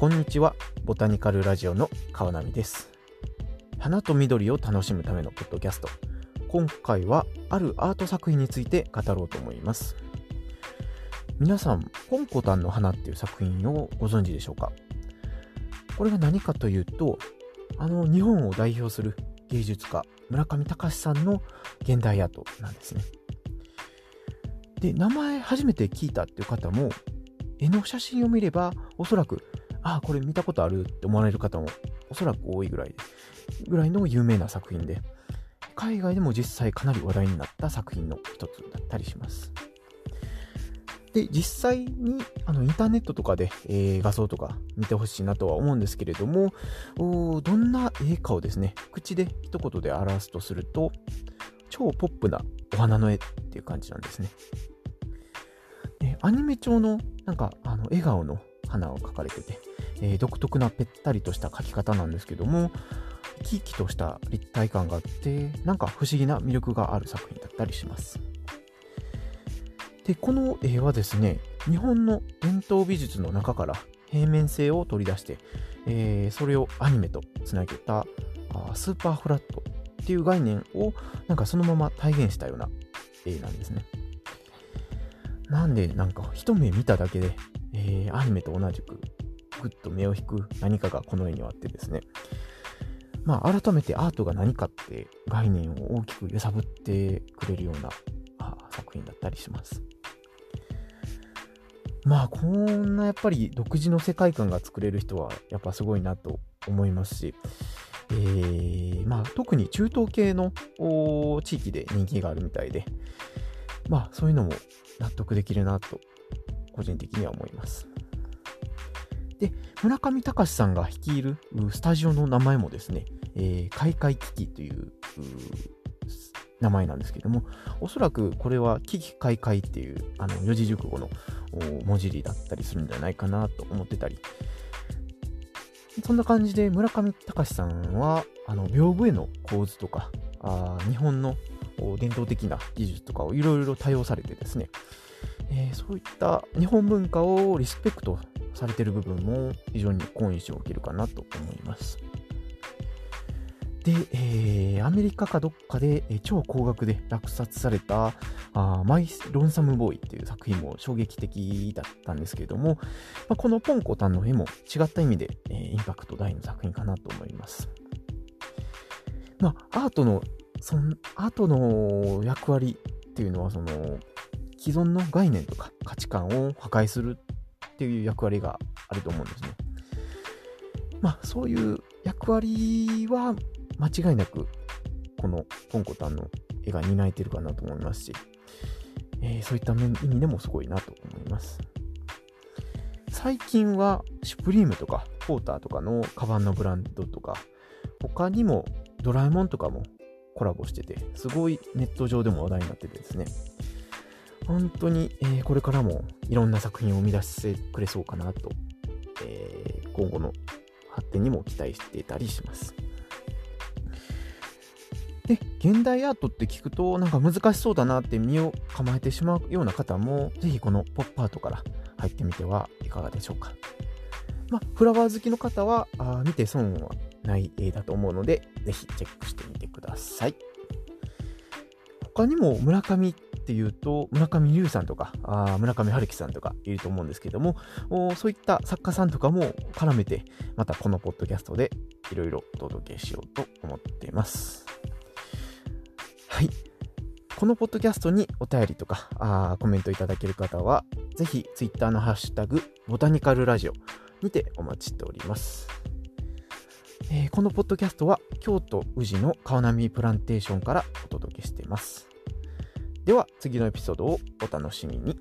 こんにちは。ボタニカルラジオの川波です。花と緑を楽しむためのポッドキャスト。今回はあるアート作品について語ろうと思います。皆さんポンコタンの花っていう作品をご存知でしょうか？これが何かというとあの日本を代表する芸術家村上隆さんの現代アートなんですね。で名前初めて聞いたっていう方も絵の写真を見ればおそらくあこれ見たことあるって思われる方もおそらく多いぐらいぐらいの有名な作品で海外でも実際かなり話題になった作品の一つだったりします。で実際にあのインターネットとかで、えー、画像とか見てほしいなとは思うんですけれどもどんな絵かをですね口で一言で表すとすると超ポップなお花の絵っていう感じなんですね。でアニメ調のなんかあの笑顔の花を描かれてて、えー、独特なぺったりとした描き方なんですけども生き生きとした立体感があってなんか不思議な魅力がある作品だったりします。でこの絵はですね日本の伝統美術の中から平面性を取り出して、えー、それをアニメとつなげたあスーパーフラットっていう概念をなんかそのまま体現したような絵なんですね。なんでなんか一目見ただけで、えー、アニメと同じくぐっと目を引く何かがこの絵にはあってですねまあ改めてアートが何かって概念を大きく揺さぶってくれるような作品だったりします。まあこんなやっぱり独自の世界観が作れる人はやっぱすごいなと思いますし、えー、まあ特に中東系の地域で人気があるみたいで、まあそういうのも納得できるなと個人的には思います。で、村上隆さんが率いるスタジオの名前もですね、えー、開会危機という名前なんですけども、おそらくこれは危機開会っていうあの四字熟語の文字りだったりするんじゃないかなと思ってたり、そんな感じで村上隆さんはあの屏風絵の構図とかあ日本の伝統的な技術とかをいろいろ多用されてですね、えー、そういった日本文化をリスペクトされてる部分も非常に好印象を受けるかなと思います。で、えー、アメリカかどっかで、えー、超高額で落札されたあマイ・ロンサム・ボーイっていう作品も衝撃的だったんですけれども、まあ、このポンコタンの絵も違った意味で、えー、インパクト大の作品かなと思います。まあ、アートの、そのアートの役割っていうのは、その、既存の概念とか価値観を破壊するっていう役割があると思うんですね。まあ、そういう役割は間違いなくこのポンコタンの絵が担えてるかなと思いますし、えー、そういった意味でもすごいなと思います。最近はシュプリームとかポーターとかのカバンのブランドとか他にもドラえもんとかもコラボしててすごいネット上でも話題になっててですね本当に、えー、これからもいろんな作品を生み出してくれそうかなと、えー、今後の発展にも期待していたりします。で、現代アートって聞くとなんか難しそうだなって身を構えてしまうような方も、ぜひこのポップアートから入ってみてはいかがでしょうか。まあ、フラワー好きの方はあ見て損はない絵だと思うので、ぜひチェックしてみてください。他にも村上っていうと、村上龍さんとか、あ村上春樹さんとかいると思うんですけども、そういった作家さんとかも絡めて、またこのポッドキャストでいろいろお届けしようと思っています。はい。このポッドキャストにお便りとかあコメントいただける方は、ぜひ Twitter のハッシュタグ、ボタニカルラジオにてお待ちしております。えー、このポッドキャストは京都宇治の川波プランテーションからお届けしています。では次のエピソードをお楽しみに。